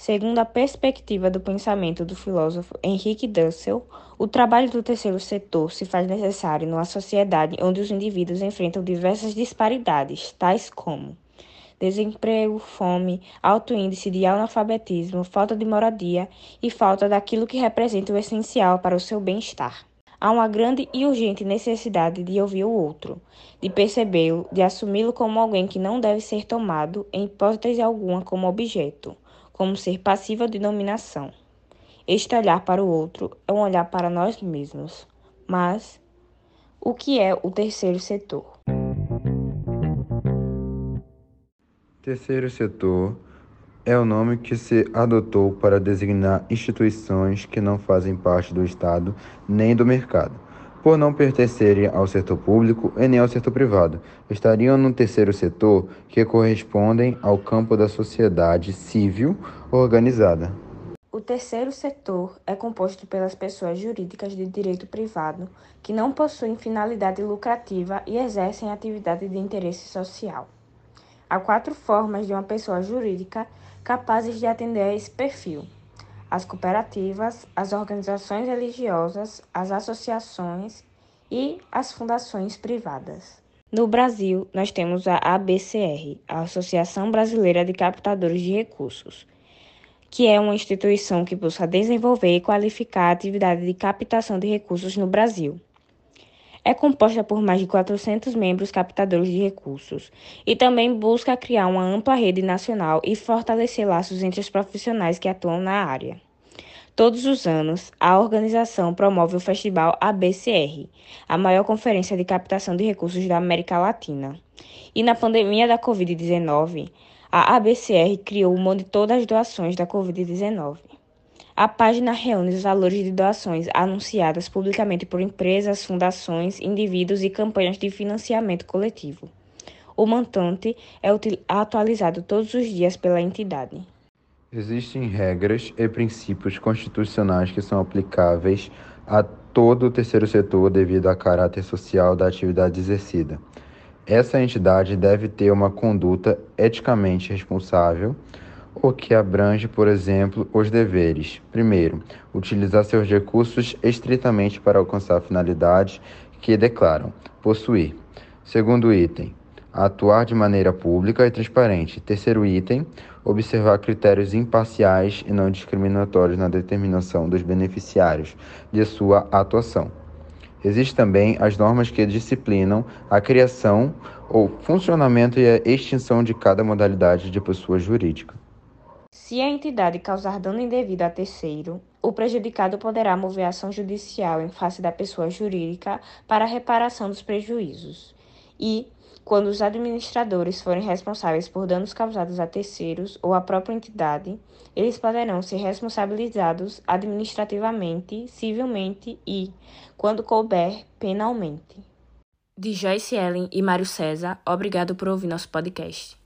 Segundo a perspectiva do pensamento do filósofo Henrique Dussel, o trabalho do terceiro setor se faz necessário numa sociedade onde os indivíduos enfrentam diversas disparidades, tais como desemprego, fome, alto índice de analfabetismo, falta de moradia e falta daquilo que representa o essencial para o seu bem-estar. Há uma grande e urgente necessidade de ouvir o outro, de percebê-lo, de assumi-lo como alguém que não deve ser tomado, em hipótese alguma, como objeto como ser passiva de dominação. Este olhar para o outro é um olhar para nós mesmos. Mas o que é o terceiro setor? Terceiro setor é o nome que se adotou para designar instituições que não fazem parte do Estado nem do mercado por não pertencerem ao setor público e nem ao setor privado. Estariam no terceiro setor que correspondem ao campo da sociedade civil organizada. O terceiro setor é composto pelas pessoas jurídicas de direito privado que não possuem finalidade lucrativa e exercem atividade de interesse social. Há quatro formas de uma pessoa jurídica capazes de atender a esse perfil as cooperativas, as organizações religiosas, as associações e as fundações privadas. No Brasil, nós temos a ABCR, a Associação Brasileira de Captadores de Recursos, que é uma instituição que busca desenvolver e qualificar a atividade de captação de recursos no Brasil. É composta por mais de 400 membros captadores de recursos e também busca criar uma ampla rede nacional e fortalecer laços entre os profissionais que atuam na área. Todos os anos, a organização promove o Festival ABCR, a maior conferência de captação de recursos da América Latina. E na pandemia da Covid-19, a ABCR criou o monitor das doações da Covid-19. A página reúne os valores de doações anunciadas publicamente por empresas, fundações, indivíduos e campanhas de financiamento coletivo. O montante é atualizado todos os dias pela entidade. Existem regras e princípios constitucionais que são aplicáveis a todo o terceiro setor devido ao caráter social da atividade exercida. Essa entidade deve ter uma conduta eticamente responsável o que abrange, por exemplo, os deveres. Primeiro, utilizar seus recursos estritamente para alcançar finalidades que declaram possuir. Segundo item, atuar de maneira pública e transparente. Terceiro item, observar critérios imparciais e não discriminatórios na determinação dos beneficiários de sua atuação. Existem também as normas que disciplinam a criação ou funcionamento e a extinção de cada modalidade de pessoa jurídica. Se a entidade causar dano indevido a terceiro, o prejudicado poderá mover ação judicial em face da pessoa jurídica para reparação dos prejuízos. E, quando os administradores forem responsáveis por danos causados a terceiros ou à própria entidade, eles poderão ser responsabilizados administrativamente, civilmente e, quando couber, penalmente. De Joyce Ellen e Mário César, obrigado por ouvir nosso podcast.